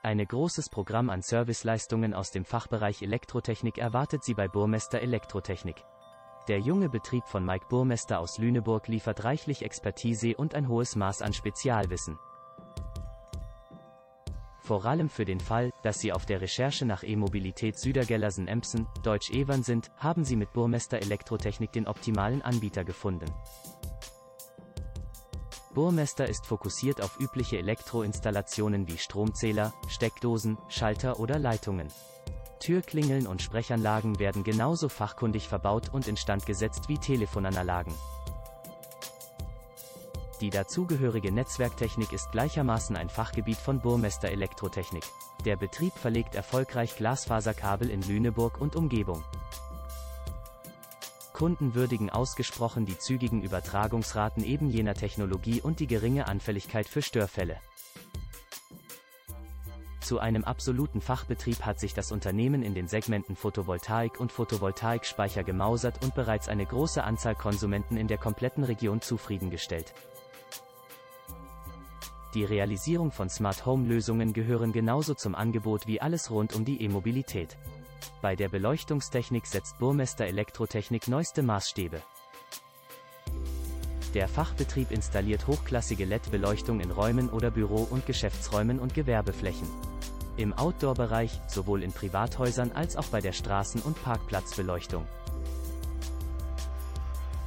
Ein großes Programm an Serviceleistungen aus dem Fachbereich Elektrotechnik erwartet Sie bei Burmester Elektrotechnik. Der junge Betrieb von Mike Burmester aus Lüneburg liefert reichlich Expertise und ein hohes Maß an Spezialwissen. Vor allem für den Fall, dass Sie auf der Recherche nach E-Mobilität Südergellersen-Empsen, Deutsch Evern sind, haben Sie mit Burmester Elektrotechnik den optimalen Anbieter gefunden. Burmester ist fokussiert auf übliche Elektroinstallationen wie Stromzähler, Steckdosen, Schalter oder Leitungen. Türklingeln und Sprechanlagen werden genauso fachkundig verbaut und instand gesetzt wie Telefonanlagen. Die dazugehörige Netzwerktechnik ist gleichermaßen ein Fachgebiet von Burmester Elektrotechnik. Der Betrieb verlegt erfolgreich Glasfaserkabel in Lüneburg und Umgebung. Kunden würdigen ausgesprochen die zügigen Übertragungsraten eben jener Technologie und die geringe Anfälligkeit für Störfälle. Zu einem absoluten Fachbetrieb hat sich das Unternehmen in den Segmenten Photovoltaik und Photovoltaikspeicher gemausert und bereits eine große Anzahl Konsumenten in der kompletten Region zufriedengestellt. Die Realisierung von Smart Home Lösungen gehören genauso zum Angebot wie alles rund um die E-Mobilität. Bei der Beleuchtungstechnik setzt Burmester Elektrotechnik neueste Maßstäbe. Der Fachbetrieb installiert hochklassige LED-Beleuchtung in Räumen oder Büro- und Geschäftsräumen und Gewerbeflächen. Im Outdoor-Bereich, sowohl in Privathäusern als auch bei der Straßen- und Parkplatzbeleuchtung.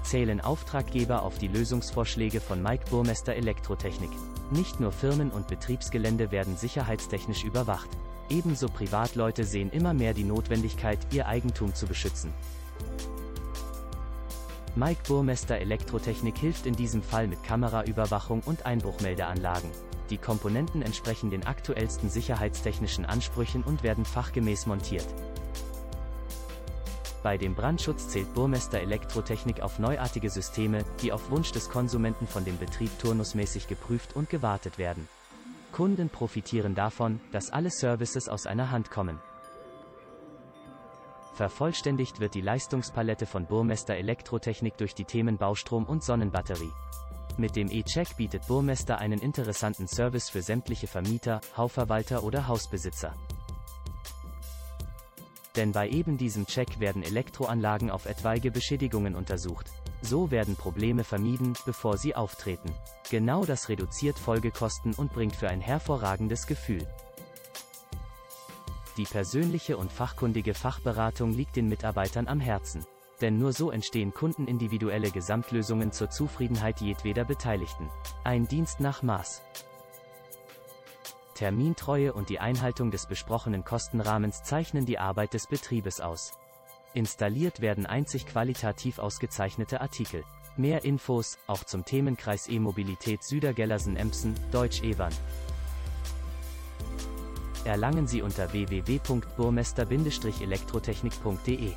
Zählen Auftraggeber auf die Lösungsvorschläge von Mike Burmester Elektrotechnik. Nicht nur Firmen und Betriebsgelände werden sicherheitstechnisch überwacht. Ebenso Privatleute sehen immer mehr die Notwendigkeit, ihr Eigentum zu beschützen. Mike Burmester Elektrotechnik hilft in diesem Fall mit Kameraüberwachung und Einbruchmeldeanlagen. Die Komponenten entsprechen den aktuellsten sicherheitstechnischen Ansprüchen und werden fachgemäß montiert. Bei dem Brandschutz zählt Burmester Elektrotechnik auf neuartige Systeme, die auf Wunsch des Konsumenten von dem Betrieb turnusmäßig geprüft und gewartet werden. Kunden profitieren davon, dass alle Services aus einer Hand kommen. Vervollständigt wird die Leistungspalette von Burmester Elektrotechnik durch die Themen Baustrom und Sonnenbatterie. Mit dem E-Check bietet Burmester einen interessanten Service für sämtliche Vermieter, Hausverwalter oder Hausbesitzer. Denn bei eben diesem Check werden Elektroanlagen auf etwaige Beschädigungen untersucht. So werden Probleme vermieden, bevor sie auftreten. Genau das reduziert Folgekosten und bringt für ein hervorragendes Gefühl. Die persönliche und fachkundige Fachberatung liegt den Mitarbeitern am Herzen. Denn nur so entstehen kundenindividuelle Gesamtlösungen zur Zufriedenheit jedweder Beteiligten. Ein Dienst nach Maß. Termintreue und die Einhaltung des besprochenen Kostenrahmens zeichnen die Arbeit des Betriebes aus. Installiert werden einzig qualitativ ausgezeichnete Artikel. Mehr Infos, auch zum Themenkreis E-Mobilität Südergellersen-Empsen, Deutsch Ewan. Erlangen Sie unter www.burmester-elektrotechnik.de.